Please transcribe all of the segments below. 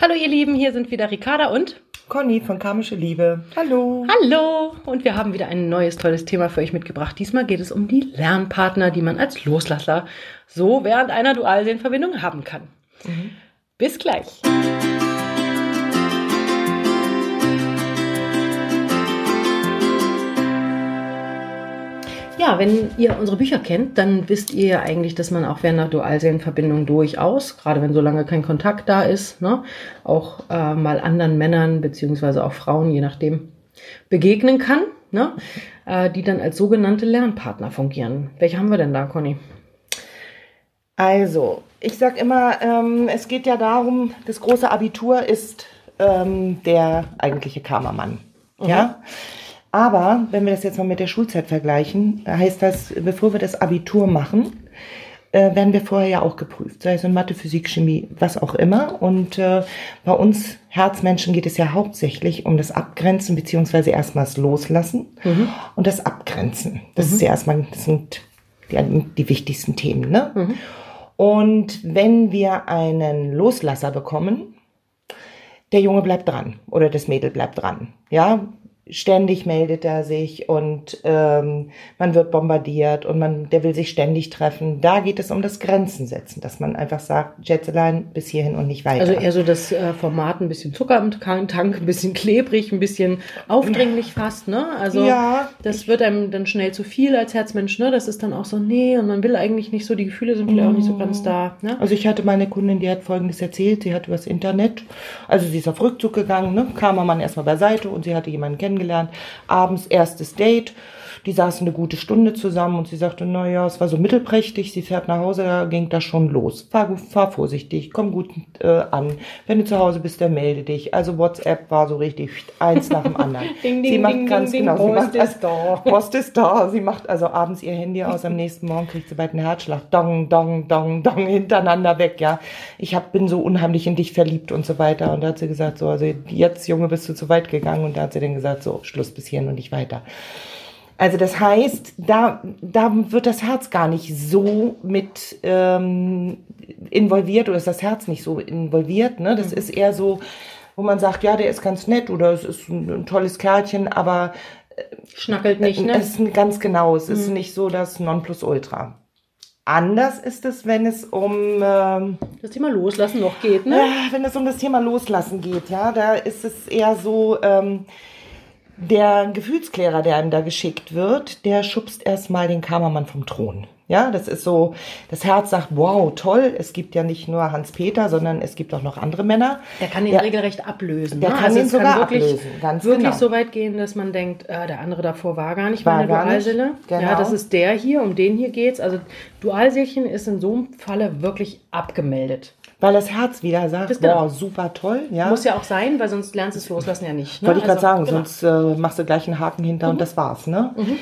Hallo ihr Lieben, hier sind wieder Ricarda und Conny von Karmische Liebe. Hallo. Hallo und wir haben wieder ein neues tolles Thema für euch mitgebracht. Diesmal geht es um die Lernpartner, die man als Loslasser so während einer Dualseelenverbindung haben kann. Mhm. Bis gleich. Ja, wenn ihr unsere Bücher kennt, dann wisst ihr ja eigentlich, dass man auch während der Dualseelenverbindung durchaus, gerade wenn so lange kein Kontakt da ist, ne, auch äh, mal anderen Männern beziehungsweise auch Frauen, je nachdem, begegnen kann, ne, äh, die dann als sogenannte Lernpartner fungieren. Welche haben wir denn da, Conny? Also, ich sag immer, ähm, es geht ja darum, das große Abitur ist ähm, der eigentliche Karmamann. Mhm. Ja. Aber wenn wir das jetzt mal mit der Schulzeit vergleichen, heißt das, bevor wir das Abitur machen, äh, werden wir vorher ja auch geprüft, sei es in Mathe, Physik, Chemie, was auch immer. Und äh, bei uns Herzmenschen geht es ja hauptsächlich um das Abgrenzen beziehungsweise erstmals Loslassen mhm. und das Abgrenzen. Das mhm. ist ja erstmal, das sind die, die wichtigsten Themen. Ne? Mhm. Und wenn wir einen Loslasser bekommen, der Junge bleibt dran oder das Mädel bleibt dran. Ja, ständig meldet er sich und ähm, man wird bombardiert und man, der will sich ständig treffen. Da geht es um das Grenzen setzen, dass man einfach sagt, Schätzelein, bis hierhin und nicht weiter. Also eher so das äh, Format ein bisschen Zucker im Tank, ein bisschen klebrig, ein bisschen aufdringlich fast, ne? Also ja, das wird einem dann schnell zu viel als Herzmensch, ne? Das ist dann auch so, nee, und man will eigentlich nicht so, die Gefühle sind vielleicht auch nicht so ganz da. Ne? Also ich hatte meine Kundin, die hat folgendes erzählt, sie hat übers Internet, also sie ist auf Rückzug gegangen, ne? kam man erstmal beiseite und sie hatte jemanden kennengelernt, kennengelernt. Abends erstes Date. Die saßen eine gute Stunde zusammen und sie sagte, na ja, es war so mittelprächtig. Sie fährt nach Hause, da ging das schon los. Fahr, fahr vorsichtig, komm gut äh, an. Wenn du zu Hause bist, dann melde dich. Also WhatsApp war so richtig eins nach dem anderen. ding, ding, sie macht ding, ganz genau. Post macht, ist da. Post ist da. Sie macht also abends ihr Handy aus. Am nächsten Morgen kriegt sie bald einen Herzschlag. Dong, dong, dong, dong, hintereinander weg. Ja, ich hab, bin so unheimlich in dich verliebt und so weiter. Und da hat sie gesagt, so, also jetzt, Junge, bist du zu weit gegangen. Und da hat sie dann gesagt, so, Schluss bis hierhin und nicht weiter. Also das heißt, da, da wird das Herz gar nicht so mit ähm, involviert oder ist das Herz nicht so involviert. Ne? Das mhm. ist eher so, wo man sagt, ja, der ist ganz nett oder es ist ein, ein tolles Kerlchen, aber äh, schnackelt nicht, ne? Es ist ganz genau, es mhm. ist nicht so das Nonplusultra. Anders ist es, wenn es um ähm, das Thema Loslassen noch geht, ne? Äh, wenn es um das Thema Loslassen geht, ja, da ist es eher so, ähm, der Gefühlsklärer, der einem da geschickt wird, der schubst erstmal den Kammermann vom Thron. Ja, das ist so, das Herz sagt, wow, toll, es gibt ja nicht nur Hans-Peter, sondern es gibt auch noch andere Männer. Der kann ihn der, regelrecht ablösen. Der ne? kann also ihn sogar kann wirklich, ablösen, ganz Wirklich genau. so weit gehen, dass man denkt, äh, der andere davor war gar nicht war meine Dualseele. Genau. Ja, das ist der hier, um den hier geht's. Also Dualseelchen ist in so einem Falle wirklich abgemeldet. Weil das Herz wieder sagt, das boah, genau. super toll. Ja. Muss ja auch sein, weil sonst lernst du es loslassen ja nicht. Ne? Wollte ich gerade also, sagen, genau. sonst äh, machst du gleich einen Haken hinter mhm. und das war's. Ne? Mhm.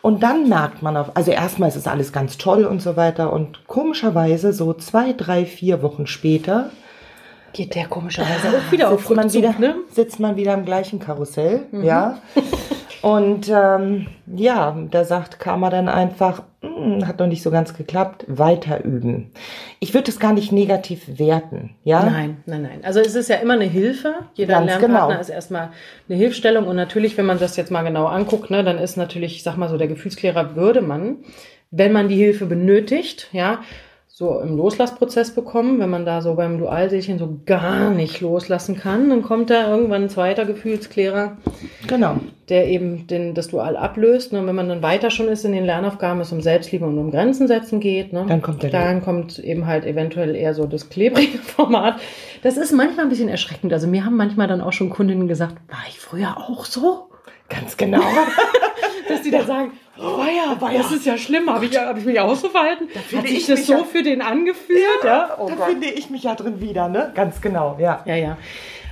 Und dann merkt man auf, also erstmal ist es alles ganz toll und so weiter. Und komischerweise, so zwei, drei, vier Wochen später, geht der komischerweise auch wieder auf Rückzug, man wieder, ne? Sitzt man wieder im gleichen Karussell, mhm. ja. Und ähm, ja, da sagt Karma dann einfach, hm, hat noch nicht so ganz geklappt, weiter üben. Ich würde es gar nicht negativ werten, ja? Nein, nein, nein. Also es ist ja immer eine Hilfe. Jeder ganz Lernpartner genau. ist erstmal eine Hilfstellung und natürlich, wenn man das jetzt mal genau anguckt, ne, dann ist natürlich, ich sag mal so, der Gefühlsklärer würde man, wenn man die Hilfe benötigt, ja, so im Loslassprozess bekommen. Wenn man da so beim Dualseelchen so gar nicht loslassen kann, dann kommt da irgendwann ein zweiter Gefühlsklärer, genau. der eben den, das Dual ablöst. Und wenn man dann weiter schon ist in den Lernaufgaben, es um Selbstliebe und um Grenzen setzen geht, ne, dann kommt der dann kommt eben halt eventuell eher so das klebrige Format. Das ist manchmal ein bisschen erschreckend. Also mir haben manchmal dann auch schon Kundinnen gesagt, war ich früher auch so? Ganz genau. Dass die dann sagen, Oh ja, das ist ja schlimm. Habe ich, hab ich mich auch so verhalten? Da Hat sich das so ja, für den angefühlt? Ja, ja? Oh da Gott. finde ich mich ja drin wieder, ne? Ganz genau, ja. Ja, ja.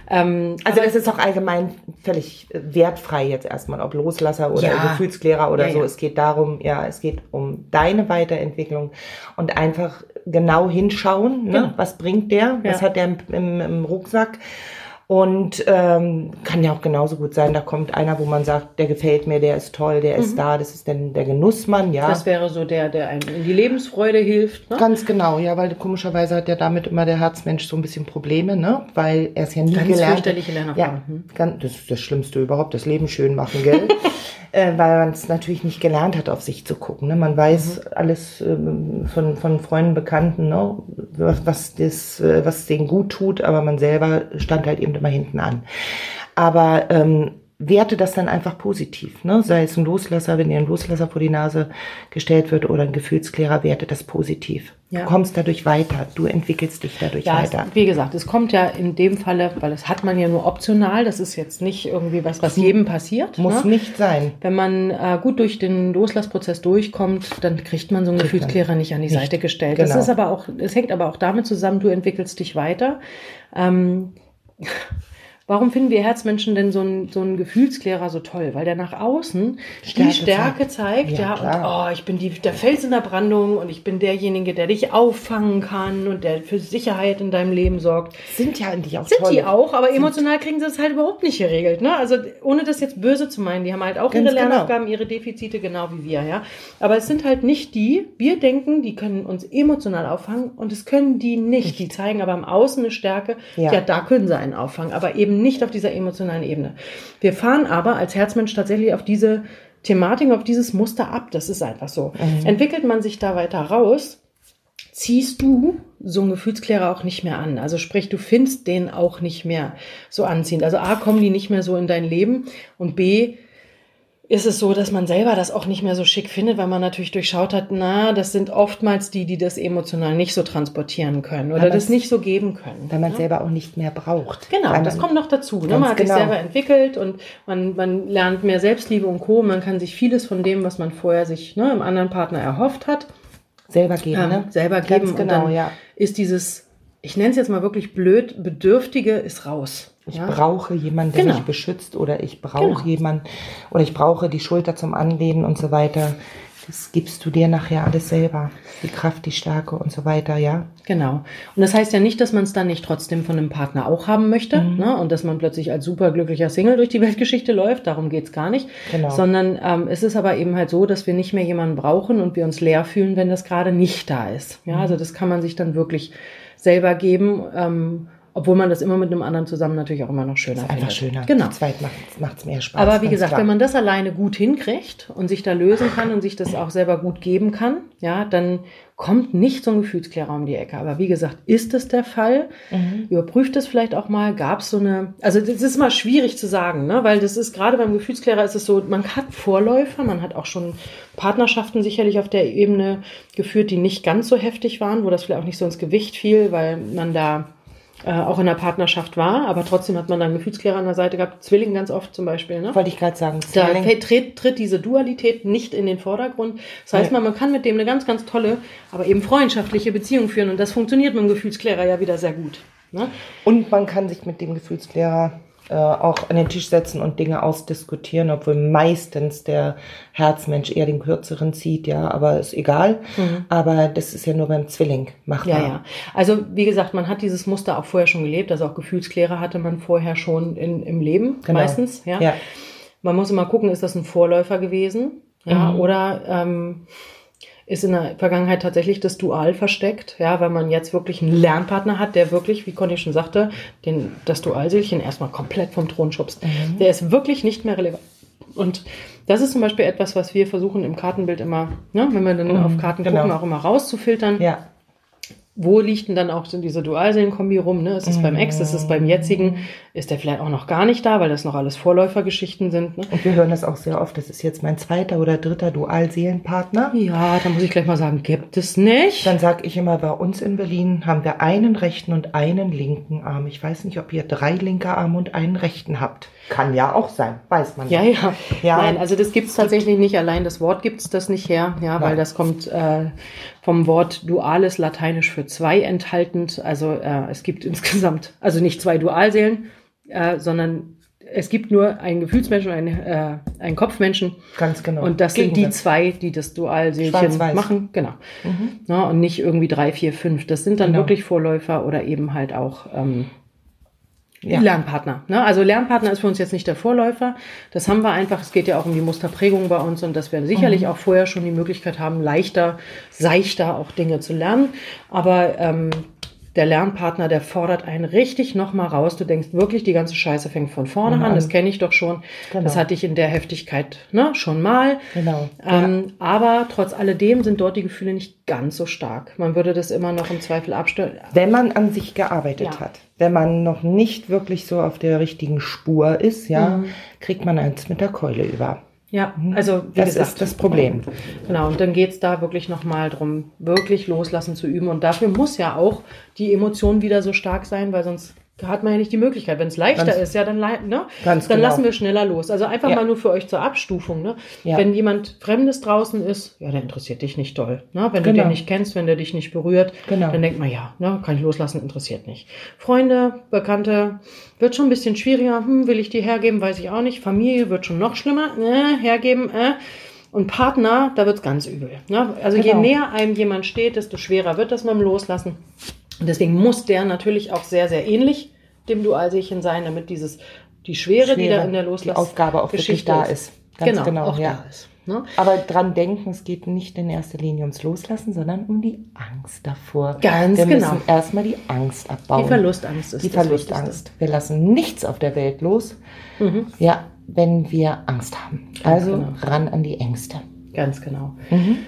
Ähm, also das ist auch allgemein völlig wertfrei jetzt erstmal, ob Loslasser oder ja. Gefühlsklärer oder ja, so. Ja. Es geht darum, ja, es geht um deine Weiterentwicklung und einfach genau hinschauen, ne? Genau. was bringt der, was hat der im, im, im Rucksack Und ähm, kann ja auch genauso gut sein, da kommt einer, wo man sagt, der gefällt mir, der ist toll, der mhm. ist da, das ist denn der Genussmann, ja. Das wäre so der, der einem in die Lebensfreude hilft. Ne? Ganz genau, ja, weil komischerweise hat ja damit immer der Herzmensch so ein bisschen Probleme, ne? Weil er es ja nie ganz gelernt hat. Ja, hm. ganz, das ist das Schlimmste überhaupt, das Leben schön machen, gell? äh, weil man es natürlich nicht gelernt hat, auf sich zu gucken. Ne? Man weiß mhm. alles ähm, von, von Freunden, Bekannten, ne? was, was, das, äh, was denen gut tut, aber man selber stand halt eben immer hinten an. Aber ähm, werte das dann einfach positiv. Ne? Sei es ein Loslasser, wenn dir ein Loslasser vor die Nase gestellt wird oder ein Gefühlsklärer, werte das positiv. Ja. Du kommst dadurch weiter, du entwickelst dich dadurch ja, weiter. Es, wie gesagt, es kommt ja in dem Falle, weil das hat man ja nur optional, das ist jetzt nicht irgendwie was, was jedem passiert. Muss ne? nicht sein. Wenn man äh, gut durch den Loslassprozess durchkommt, dann kriegt man so einen kriegt Gefühlsklärer nicht an die nicht. Seite gestellt. Genau. Das ist aber auch, es hängt aber auch damit zusammen, du entwickelst dich weiter. Ähm, Warum finden wir Herzmenschen denn so einen, so einen Gefühlsklärer so toll? Weil der nach außen Stärke die Stärke zeigt, zeigt ja, ja und oh, ich bin die, der Fels in der Brandung und ich bin derjenige, der dich auffangen kann und der für Sicherheit in deinem Leben sorgt. Sind ja eigentlich auch Sind tolle. die auch, aber Sind emotional kriegen sie das halt überhaupt nicht geregelt. Ne? Also ohne das jetzt böse zu meinen, die haben halt auch Ganz ihre genau. Lernaufgaben, genau. ihre Defizite, genau wie wir, ja. Aber es sind halt nicht die, wir denken, die können uns emotional auffangen und das können die nicht. Die zeigen aber im Außen eine Stärke, ja, ja da können sie einen auffangen, aber eben eben nicht auf dieser emotionalen Ebene. Wir fahren aber als Herzmensch tatsächlich auf diese Thematik, auf dieses Muster ab. Das ist einfach so. Mhm. Entwickelt man sich da weiter raus, ziehst du so einen Gefühlsklärer auch nicht mehr an. Also sprich, du findest den auch nicht mehr so anziehend. Also A, kommen die nicht mehr so in dein Leben und B, ist es so, dass man selber das auch nicht mehr so schick findet, weil man natürlich durchschaut hat, na, das sind oftmals die, die das emotional nicht so transportieren können oder das nicht so geben können. Weil man ja? selber auch nicht mehr braucht. Genau, das kommt noch dazu. Ne? Man hat genau. sich selber entwickelt und man, man lernt mehr Selbstliebe und Co. Man kann sich vieles von dem, was man vorher sich ne, im anderen Partner erhofft hat, selber geben. Ähm, ne? Selber Ganz geben. Genau, und dann ja. ist dieses, ich nenne es jetzt mal wirklich blöd, Bedürftige ist raus. Ich ja. brauche jemanden, der genau. mich beschützt oder ich brauche genau. jemanden oder ich brauche die Schulter zum Anlehnen und so weiter. Das gibst du dir nachher alles selber. Die Kraft, die Stärke und so weiter, ja. Genau. Und das heißt ja nicht, dass man es dann nicht trotzdem von einem Partner auch haben möchte mhm. ne? und dass man plötzlich als superglücklicher Single durch die Weltgeschichte läuft. Darum geht's gar nicht. Genau. Sondern ähm, es ist aber eben halt so, dass wir nicht mehr jemanden brauchen und wir uns leer fühlen, wenn das gerade nicht da ist. Ja, mhm. also das kann man sich dann wirklich selber geben. Ähm, obwohl man das immer mit einem anderen zusammen natürlich auch immer noch schöner findet. Einfach schöner. Genau. Zu zweit macht es mehr Spaß. Aber wie gesagt, klar. wenn man das alleine gut hinkriegt und sich da lösen kann und sich das auch selber gut geben kann, ja, dann kommt nicht so ein Gefühlsklärer um die Ecke. Aber wie gesagt, ist das der Fall? Mhm. Überprüft das vielleicht auch mal. Gab es so eine, also das ist immer schwierig zu sagen, ne? weil das ist gerade beim Gefühlsklärer ist es so, man hat Vorläufer, man hat auch schon Partnerschaften sicherlich auf der Ebene geführt, die nicht ganz so heftig waren, wo das vielleicht auch nicht so ins Gewicht fiel, weil man da äh, auch in der Partnerschaft war, aber trotzdem hat man dann Gefühlsklärer an der Seite gehabt, Zwilling ganz oft zum Beispiel. Ne? Wollte ich gerade sagen. Da tritt, tritt diese Dualität nicht in den Vordergrund. Das heißt, ja. man, man kann mit dem eine ganz, ganz tolle, aber eben freundschaftliche Beziehung führen und das funktioniert mit dem Gefühlsklärer ja wieder sehr gut. Ne? Und man kann sich mit dem Gefühlsklärer äh, auch an den Tisch setzen und Dinge ausdiskutieren, obwohl meistens der Herzmensch eher den kürzeren zieht, ja, aber ist egal. Mhm. Aber das ist ja nur beim Zwilling machbar. Ja, ja. Also wie gesagt, man hat dieses Muster auch vorher schon gelebt, also auch Gefühlsklärer hatte man vorher schon in, im Leben, genau. meistens, ja. ja. Man muss immer gucken, ist das ein Vorläufer gewesen, ja, mhm. oder ähm, ist in der Vergangenheit tatsächlich das Dual versteckt, ja, weil man jetzt wirklich einen Lernpartner hat, der wirklich, wie Conny schon sagte, den, das Dualseelchen erstmal komplett vom Thron schubst. Mhm. Der ist wirklich nicht mehr relevant. Und das ist zum Beispiel etwas, was wir versuchen im Kartenbild immer, ne, wenn wir dann mhm, auf Karten genau. gucken, auch immer rauszufiltern. Ja wo liegt denn dann auch so diese Dualseelenkombi rum? Ne? Ist es mhm. beim Ex, ist es beim jetzigen? Ist der vielleicht auch noch gar nicht da, weil das noch alles Vorläufergeschichten sind? Ne? Und wir hören das auch sehr oft. Das ist jetzt mein zweiter oder dritter Dualseelenpartner. Ja, da muss ich gleich mal sagen, gibt es nicht. Dann sage ich immer, bei uns in Berlin haben wir einen rechten und einen linken Arm. Ich weiß nicht, ob ihr drei linke Arme und einen rechten habt. Kann ja auch sein, weiß man. Ja, ja. ja. Nein, also das gibt es tatsächlich nicht. Allein das Wort gibt es das nicht her, ja, weil das kommt äh, vom Wort duales, lateinisch für zwei enthaltend. Also äh, es gibt insgesamt, also nicht zwei Dualseelen, äh, sondern es gibt nur einen Gefühlsmenschen und einen, äh, einen Kopfmenschen. Ganz genau. Und das sind die zwei, die das Dualseelchen machen. Genau. Mhm. Ja, und nicht irgendwie drei, vier, fünf. Das sind dann genau. wirklich Vorläufer oder eben halt auch ähm, ja. Lernpartner. Ne? Also Lernpartner ist für uns jetzt nicht der Vorläufer. Das haben wir einfach. Es geht ja auch um die Musterprägung bei uns und dass wir sicherlich mhm. auch vorher schon die Möglichkeit haben, leichter, seichter auch Dinge zu lernen. Aber ähm, der Lernpartner, der fordert einen richtig nochmal raus. Du denkst wirklich, die ganze Scheiße fängt von vorne mhm. an. Das kenne ich doch schon. Genau. Das hatte ich in der Heftigkeit ne, schon mal. Genau. Ähm, ja. Aber trotz alledem sind dort die Gefühle nicht ganz so stark. Man würde das immer noch im Zweifel abstellen. Wenn man an sich gearbeitet ja. hat, wenn man noch nicht wirklich so auf der richtigen Spur ist, ja, mhm. kriegt man eins mit der Keule über. Ja, mhm. also das gesagt, ist das Problem. Genau, und dann geht's da wirklich nochmal drum, wirklich loslassen zu üben. Und dafür muss ja auch die Emotion wieder so stark sein, weil sonst hat man ja nicht die Möglichkeit. Wenn es leichter ganz, ist, ja, dann, ne? dann genau. lassen wir schneller los. Also einfach ja. mal nur für euch zur Abstufung. Ne? Ja. Wenn jemand Fremdes draußen ist, ja, der interessiert dich nicht toll. Ne? Wenn genau. du den nicht kennst, wenn der dich nicht berührt, genau. dann denkt man, ja, ne, kann ich loslassen, interessiert nicht. Freunde, Bekannte, wird schon ein bisschen schwieriger. Hm, will ich die hergeben, weiß ich auch nicht. Familie wird schon noch schlimmer. Äh, hergeben, äh. Und Partner, da wird's ganz übel. Ne? Also je genau. näher einem jemand steht, desto schwerer wird das mit dem Loslassen. Und deswegen muss der natürlich auch sehr, sehr ähnlich dem Dualseechen sein, damit dieses, die Schwere, Schwere die da in der Loslass die Aufgabe auch Geschichte wirklich da ist. Ganz genau, genau auch ja. da ist. Ne? Aber dran denken, es geht nicht in erster Linie ums Loslassen, sondern um die Angst davor. Ganz Wir genau. müssen erstmal die Angst abbauen. Die Verlustangst ist Die Verlustangst. Wir lassen nichts auf der Welt los, mhm. ja, wenn wir Angst haben. Ganz also genau. ran an die Ängste. Ganz genau. Mhm.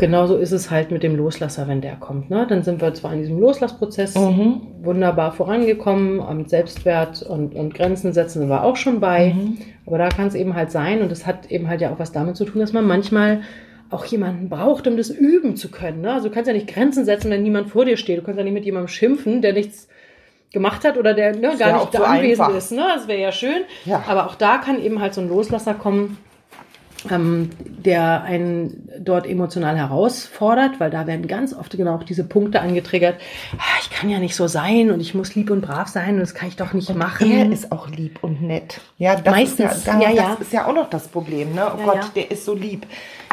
Genauso ist es halt mit dem Loslasser, wenn der kommt. Ne? Dann sind wir zwar in diesem Loslassprozess mhm. wunderbar vorangekommen, am Selbstwert und, und Grenzen setzen wir auch schon bei. Mhm. Aber da kann es eben halt sein, und das hat eben halt ja auch was damit zu tun, dass man manchmal auch jemanden braucht, um das üben zu können. Ne? Also du kannst ja nicht Grenzen setzen, wenn niemand vor dir steht. Du kannst ja nicht mit jemandem schimpfen, der nichts gemacht hat oder der ne, gar nicht da anwesend einfach. ist. Ne? Das wäre ja schön. Ja. Aber auch da kann eben halt so ein Loslasser kommen, ähm, der einen dort emotional herausfordert, weil da werden ganz oft genau auch diese Punkte angetriggert. Ah, ich kann ja nicht so sein und ich muss lieb und brav sein und das kann ich doch nicht und machen. Er ist auch lieb und nett. Ja, das Meistens, ist ja, da, ja, ja. Das ist ja auch noch das Problem. Ne? Oh ja, Gott, der ist so lieb.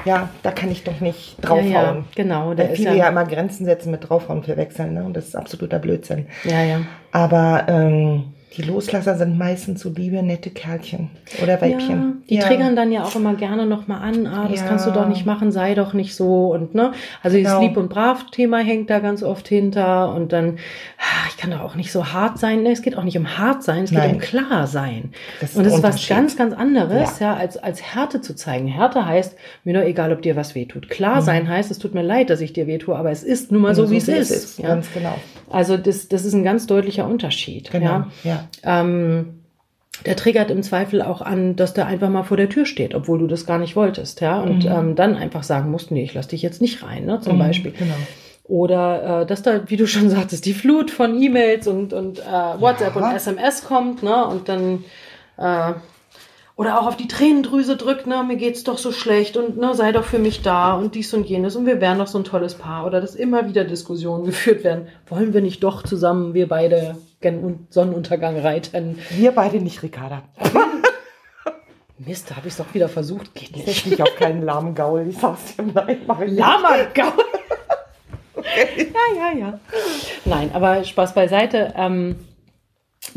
Ja, da kann ich doch nicht draufhauen. Genau. Weil viele ja, ja immer Grenzen setzen mit draufhauen verwechseln. Ne? Und das ist absoluter Blödsinn. Ja, ja. Aber ähm, die Loslasser sind meistens so liebe, nette Kerlchen oder Weibchen. Ja, die ja. triggern dann ja auch immer gerne nochmal an, ah, das ja. kannst du doch nicht machen, sei doch nicht so und ne. Also genau. dieses Lieb- und Brav-Thema hängt da ganz oft hinter und dann, ach, ich kann doch auch nicht so hart sein. Ne, es geht auch nicht um hart sein, es Nein. geht um klar sein. Das und das ist was ganz, ganz anderes, ja, als, als Härte zu zeigen. Härte heißt, mir doch egal, ob dir was wehtut. Klar mhm. sein heißt, es tut mir leid, dass ich dir wehtue, aber es ist nun mal so, so wie es ist. ist. Ja? Ganz genau. Also das, das ist ein ganz deutlicher Unterschied. Genau. Ja. ja. Ähm, der triggert im Zweifel auch an, dass der einfach mal vor der Tür steht, obwohl du das gar nicht wolltest, ja, und mhm. ähm, dann einfach sagen musst, nee, ich lass dich jetzt nicht rein, ne, zum mhm, Beispiel. Genau. Oder äh, dass da, wie du schon sagtest, die Flut von E-Mails und, und äh, WhatsApp ja. und SMS kommt, ne, und dann äh, oder auch auf die Tränendrüse drückt, ne, mir geht's doch so schlecht und ne, sei doch für mich da und dies und jenes und wir wären doch so ein tolles Paar oder dass immer wieder Diskussionen geführt werden. Wollen wir nicht doch zusammen, wir beide gen Sonnenuntergang reiten? Wir beide nicht, Ricarda. Mist, da habe ich es doch wieder versucht, geht nicht. Ich auf keinen lahmen Gaul, ich sag's dir, nein, mach ich Lama Gaul? okay. Ja, ja, ja. Nein, aber Spaß beiseite. Ähm,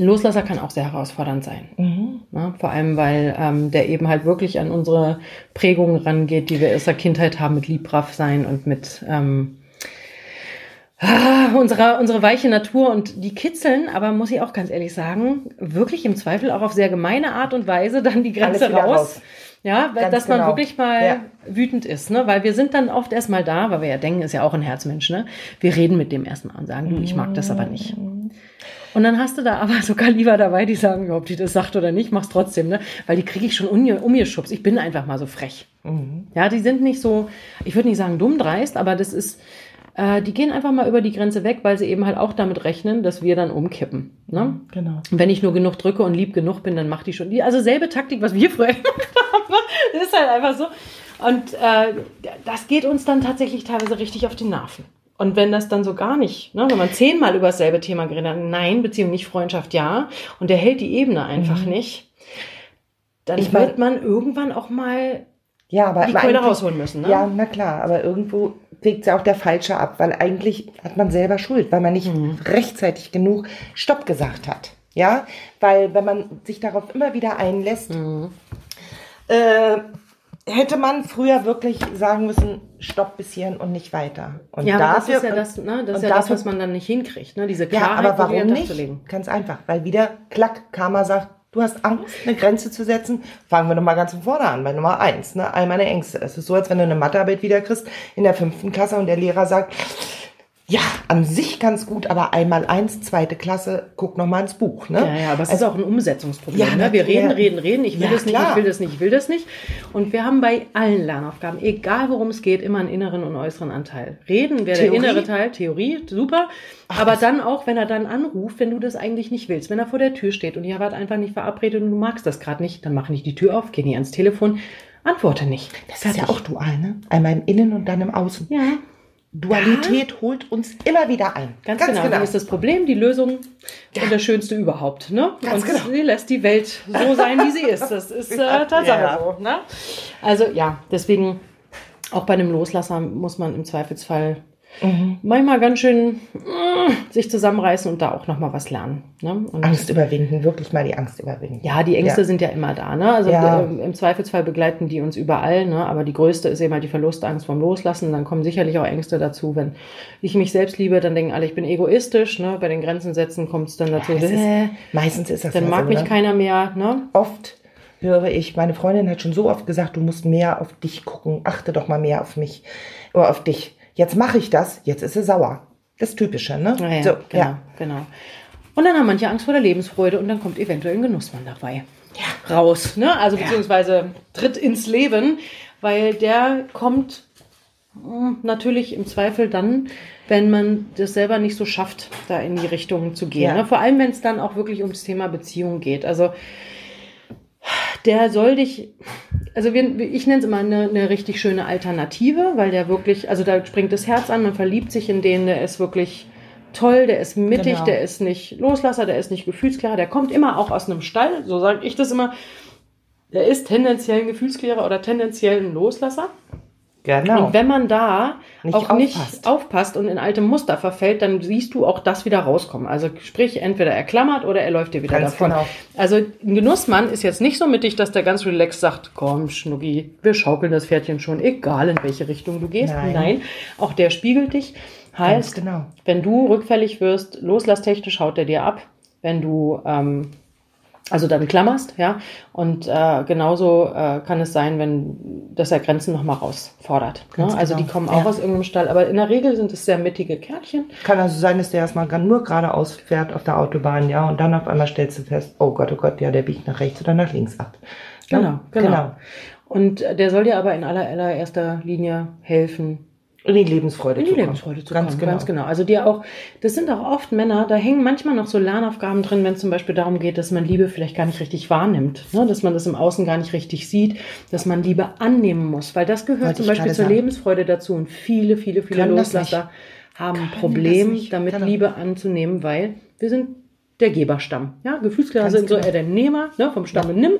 Loslasser kann auch sehr herausfordernd sein. Mhm. Ja, vor allem, weil ähm, der eben halt wirklich an unsere Prägungen rangeht, die wir aus der Kindheit haben, mit Liebbrav sein und mit ähm, ah, unserer, unsere weiche Natur und die kitzeln, aber muss ich auch ganz ehrlich sagen, wirklich im Zweifel auch auf sehr gemeine Art und Weise dann die Grenze raus. raus. Ja, Ganz dass man genau. wirklich mal ja. wütend ist, ne? Weil wir sind dann oft erstmal da, weil wir ja denken, ist ja auch ein Herzmensch, ne? Wir reden mit dem erstmal und sagen, du, ich mag das aber nicht. Und dann hast du da aber sogar lieber dabei, die sagen, ob die das sagt oder nicht, mach's trotzdem, ne? Weil die kriege ich schon umgeschubst. Ich bin einfach mal so frech. Mhm. Ja, die sind nicht so, ich würde nicht sagen dumm dreist, aber das ist, äh, die gehen einfach mal über die Grenze weg, weil sie eben halt auch damit rechnen, dass wir dann umkippen. Ne? Genau. Und wenn ich nur genug drücke und lieb genug bin, dann macht die schon die. Also selbe Taktik, was wir früher gemacht haben. Ne? Das ist halt einfach so. Und äh, das geht uns dann tatsächlich teilweise richtig auf die Nerven. Und wenn das dann so gar nicht, ne, wenn man zehnmal über dasselbe Thema geredet hat, nein, Beziehung nicht, Freundschaft ja, und der hält die Ebene einfach mhm. nicht, dann ich wird man irgendwann auch mal ja, aber, die Keule rausholen müssen. Ne? Ja, na klar, aber irgendwo kriegt ja auch der Falsche ab, weil eigentlich hat man selber Schuld, weil man nicht mhm. rechtzeitig genug Stopp gesagt hat. Ja, weil wenn man sich darauf immer wieder einlässt, mhm. äh, hätte man früher wirklich sagen müssen, stopp bis hierhin und nicht weiter. Und ja, aber dafür, das ist ja, das, ne, das, ist ja dafür, das, was man dann nicht hinkriegt, ne? diese Klarheit. Ja, aber warum nicht? Ganz einfach, weil wieder klack, Karma sagt, du hast Angst, eine Grenze zu setzen. Fangen wir nochmal ganz von vorne an, bei Nummer eins, ne? all meine Ängste. Es ist so, als wenn du eine Mathearbeit wiederkriegst in der fünften Klasse und der Lehrer sagt, ja, an sich ganz gut, aber einmal eins, zweite Klasse, guck noch mal ins Buch. Ne? Ja, ja, aber es also, ist auch ein Umsetzungsproblem. Ja, ne? Wir reden, reden, reden, ich will ja, das nicht, klar. ich will das nicht, ich will das nicht. Und wir haben bei allen Lernaufgaben, egal worum es geht, immer einen inneren und äußeren Anteil. Reden wäre der innere Teil, Theorie, super. Ach, aber dann auch, wenn er dann anruft, wenn du das eigentlich nicht willst, wenn er vor der Tür steht und ihr wart einfach nicht verabredet und du magst das gerade nicht, dann mach nicht die Tür auf, geh nie ans Telefon, antworte nicht. Das Fertig. ist ja auch dual, ne? Einmal im Innen und dann im Außen. Ja. Dualität ja. holt uns immer wieder ein. Ganz, Ganz genau. genau. Dann ist das Problem die Lösung ja. und das Schönste überhaupt. Ne? Ganz und genau. sie lässt die Welt so sein, wie sie ist. Das ist äh, Tatsache ja. so. Ne? Also ja, deswegen auch bei einem Loslasser muss man im Zweifelsfall Mhm. Manchmal ganz schön äh, sich zusammenreißen und da auch nochmal was lernen. Ne? Angst überwinden, wirklich mal die Angst überwinden. Ja, die Ängste ja. sind ja immer da. Ne? Also ja. äh, im Zweifelsfall begleiten die uns überall. Ne? Aber die größte ist eben halt die Verlustangst vom Loslassen. Dann kommen sicherlich auch Ängste dazu. Wenn ich mich selbst liebe, dann denken alle, ich bin egoistisch. Ne? Bei den Grenzen setzen kommt es dann dazu. Ja, ist, meistens ist das Dann mag so, mich ne? keiner mehr. Ne? Oft höre ich, meine Freundin hat schon so oft gesagt, du musst mehr auf dich gucken, achte doch mal mehr auf mich oder auf dich jetzt mache ich das, jetzt ist sie sauer. Das Typische, ne? Ja, ja, so, genau, ja. genau. Und dann haben manche Angst vor der Lebensfreude und dann kommt eventuell ein Genussmann dabei ja. raus, ne? Also beziehungsweise tritt ins Leben, weil der kommt hm, natürlich im Zweifel dann, wenn man das selber nicht so schafft, da in die Richtung zu gehen. Ne? Vor allem, wenn es dann auch wirklich ums Thema Beziehung geht. Also der soll dich, also wir, ich nenne es immer eine, eine richtig schöne Alternative, weil der wirklich, also da springt das Herz an, man verliebt sich in den, der ist wirklich toll, der ist mittig, genau. der ist nicht Loslasser, der ist nicht gefühlsklar, der kommt immer auch aus einem Stall, so sage ich das immer. Der ist tendenziell ein Gefühlsklärer oder tendenziell ein Loslasser. Genau. Und wenn man da nicht auch aufpasst. nicht aufpasst und in alte Muster verfällt, dann siehst du auch das wieder rauskommen. Also sprich, entweder er klammert oder er läuft dir wieder ganz davon. Genau. Also ein Genussmann ist jetzt nicht so mittig, dass der ganz relaxed sagt, komm Schnucki, wir schaukeln das Pferdchen schon, egal in welche Richtung du gehst. Nein, Nein auch der spiegelt dich. Heißt, genau. wenn du rückfällig wirst, loslasstechnisch haut er dir ab. Wenn du ähm, also dann klammerst, ja. Und äh, genauso äh, kann es sein, wenn dass er Grenzen nochmal rausfordert. Ne? Also genau. die kommen auch ja. aus irgendeinem Stall, aber in der Regel sind es sehr mittige Kärtchen. Kann also sein, dass der erstmal nur geradeaus fährt auf der Autobahn, ja, und dann auf einmal stellst du fest, oh Gott, oh Gott, ja, der biegt nach rechts oder nach links ab. Ja? Genau, genau, genau. Und der soll dir aber in aller, allererster Linie helfen, in die Lebensfreude in die zu Lebensfreude zu ganz kommen. Genau. Ganz genau. Also die auch, das sind auch oft Männer, da hängen manchmal noch so Lernaufgaben drin, wenn es zum Beispiel darum geht, dass man Liebe vielleicht gar nicht richtig wahrnimmt, ne? dass man das im Außen gar nicht richtig sieht, dass man Liebe annehmen muss, weil das gehört Wollte zum Beispiel zur sagen. Lebensfreude dazu und viele, viele, viele Können Loslasser haben ein Problem, damit Liebe anzunehmen, weil wir sind der Geberstamm. Ja, Gefühlsklärer sind genau. so eher der Nehmer, ne, vom Stamme ja. nimm,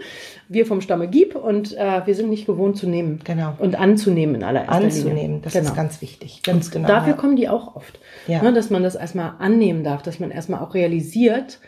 wir vom Stamme gib und äh, wir sind nicht gewohnt zu nehmen. Genau. Und anzunehmen in allererster anzunehmen, Linie. Anzunehmen, das genau. ist ganz wichtig. Ganz genau. Dafür ja. kommen die auch oft. Ja. Ne, dass man das erstmal annehmen darf, dass man erstmal auch realisiert,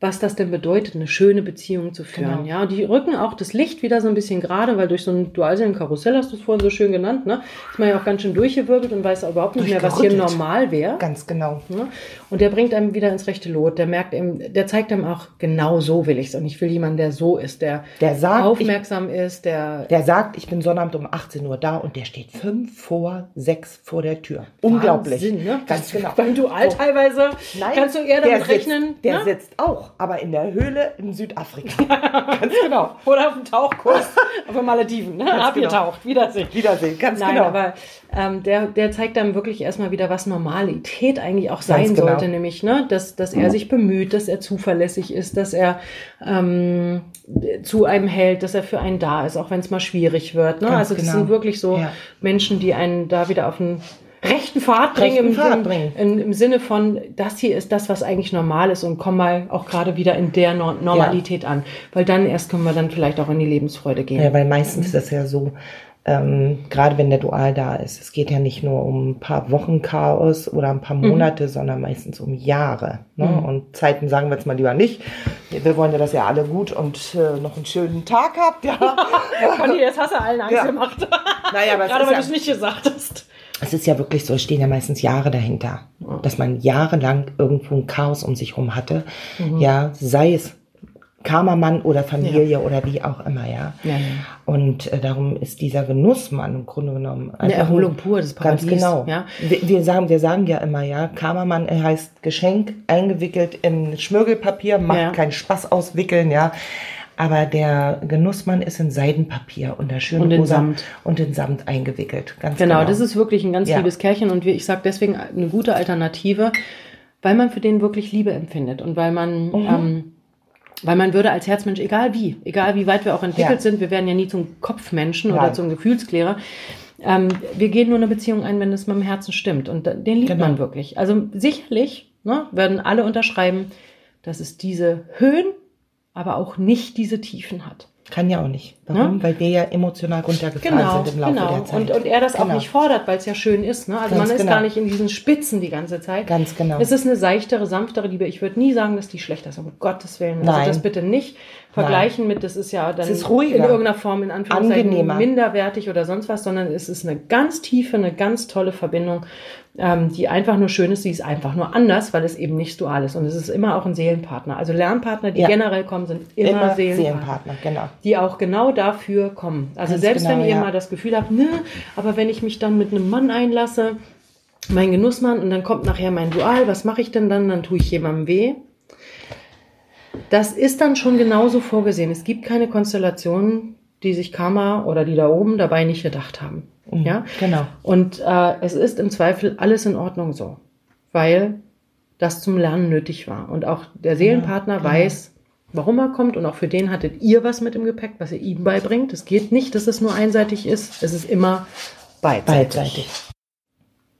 was das denn bedeutet, eine schöne Beziehung zu führen. Genau. Ja, die rücken auch das Licht wieder so ein bisschen gerade, weil durch so ein Dualseelenkarussell, hast du es vorhin so schön genannt, ne, ist man ja auch ganz schön durchgewirbelt und weiß überhaupt nicht mehr, was hier normal wäre. Ganz genau. Ja? Und der bringt einem wieder ins rechte Lot. Der merkt eben, der zeigt einem auch, genau so will ich's. Und ich will jemanden, der so ist, der, der sagt, aufmerksam ich, ist, der. Der sagt, ich bin Sonnabend um 18 Uhr da und der steht fünf vor sechs vor der Tür. Unglaublich. Wahnsinn, ne? Ganz genau. Beim Dual so. teilweise Nein, kannst du eher damit der rechnen. Sitzt, der ne? sitzt auch, aber in der Höhle in Südafrika. ganz genau. Oder auf dem Tauchkurs auf den Malediven. Ne? Abgetaucht. Genau. Wiedersehen. Wiedersehen, ganz Nein, genau. Aber ähm, der, der zeigt dann wirklich erstmal wieder, was Normalität eigentlich auch sein genau. sollte, nämlich, ne, dass, dass er sich bemüht, dass er zuverlässig ist, dass er ähm, zu einem hält, dass er für einen da ist, auch wenn es mal schwierig wird. Ne? also das genau. sind wirklich so ja. Menschen, die einen da wieder auf einen rechten Pfad bringen, rechten im, Pfad bringen. Im, im, Sinne von, das hier ist das, was eigentlich normal ist und komm mal auch gerade wieder in der no Normalität ja. an. Weil dann erst können wir dann vielleicht auch in die Lebensfreude gehen. Ja, weil meistens ist das ja so, ähm, gerade wenn der Dual da ist. Es geht ja nicht nur um ein paar Wochen Chaos oder ein paar mhm. Monate, mhm. sondern meistens um Jahre. Ne? Mhm. Und Zeiten sagen wir jetzt mal lieber nicht. Wir wollen ja, dass ihr alle gut und äh, noch einen schönen Tag habt. Ja. Conny, jetzt hast du allen Angst ja. gemacht. Naja, aber gerade weil ja, du es nicht gesagt hast. Es ist ja wirklich so, es stehen ja meistens Jahre dahinter, dass man jahrelang irgendwo ein Chaos um sich herum hatte. Mhm. Ja, sei es Karmamann oder Familie ja. oder wie auch immer, ja. ja, ja. Und äh, darum ist dieser Genussmann im Grunde genommen eine Erholung pur, das Paradies. Ganz genau. Ja. Wir, wir, sagen, wir sagen ja immer, ja, Karmamann heißt Geschenk eingewickelt in Schmirgelpapier, macht keinen Spaß auswickeln, ja. Aber der Genussmann ist in Seidenpapier und der schöne und in Rosa Samt. und in Samt eingewickelt. Ganz genau, genau. das ist wirklich ein ganz liebes Kärchen und ich sage deswegen eine gute Alternative, weil man für den wirklich Liebe empfindet und weil man mhm. ähm, weil man würde als Herzmensch, egal wie, egal wie weit wir auch entwickelt ja. sind, wir werden ja nie zum Kopfmenschen Nein. oder zum Gefühlsklärer. Ähm, wir gehen nur eine Beziehung ein, wenn es mit dem Herzen stimmt. Und den liebt genau. man wirklich. Also sicherlich ne, werden alle unterschreiben, dass es diese Höhen, aber auch nicht diese Tiefen hat. Kann ja auch nicht. Warum? Ne? Weil wir ja emotional runtergefahren genau, sind im Laufe genau. der Zeit. Und, und er das genau. auch nicht fordert, weil es ja schön ist. Ne? Also Ganz man ist genau. gar nicht in diesen Spitzen die ganze Zeit. Ganz genau. Es ist eine seichtere, sanftere Liebe. Ich würde nie sagen, dass die schlechter ist. Um Gottes Willen. Also Nein. Also das bitte nicht vergleichen Nein. mit, das ist ja dann ist in irgendeiner Form in Anführungszeichen Angenehmer. minderwertig oder sonst was, sondern es ist eine ganz tiefe, eine ganz tolle Verbindung, ähm, die einfach nur schön ist. Sie ist einfach nur anders, weil es eben nicht dual ist. Und es ist immer auch ein Seelenpartner. Also Lernpartner, die ja. generell kommen, sind immer, immer Seelenpartner, Seelenpartner genau. die auch genau dafür kommen. Also ganz selbst genau, wenn ihr ja. mal das Gefühl habt, ne, aber wenn ich mich dann mit einem Mann einlasse, mein Genussmann, und dann kommt nachher mein Dual, was mache ich denn dann? Dann tue ich jemandem weh. Das ist dann schon genauso vorgesehen. Es gibt keine Konstellationen, die sich Karma oder die da oben dabei nicht gedacht haben. Mhm, ja, genau. Und äh, es ist im Zweifel alles in Ordnung so, weil das zum Lernen nötig war. Und auch der Seelenpartner ja, genau. weiß, warum er kommt. Und auch für den hattet ihr was mit im Gepäck, was ihr ihm beibringt. Es geht nicht, dass es nur einseitig ist. Es ist immer beidseitig. beidseitig.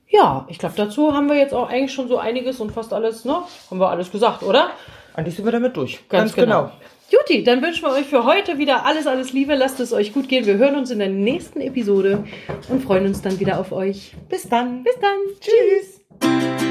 Ja, ich glaube, dazu haben wir jetzt auch eigentlich schon so einiges und fast alles, ne? Haben wir alles gesagt, oder? Eigentlich sind wir damit durch. Ganz, Ganz genau. genau. Juti, dann wünschen wir euch für heute wieder alles, alles Liebe. Lasst es euch gut gehen. Wir hören uns in der nächsten Episode und freuen uns dann wieder auf euch. Bis dann. Bis dann. Tschüss.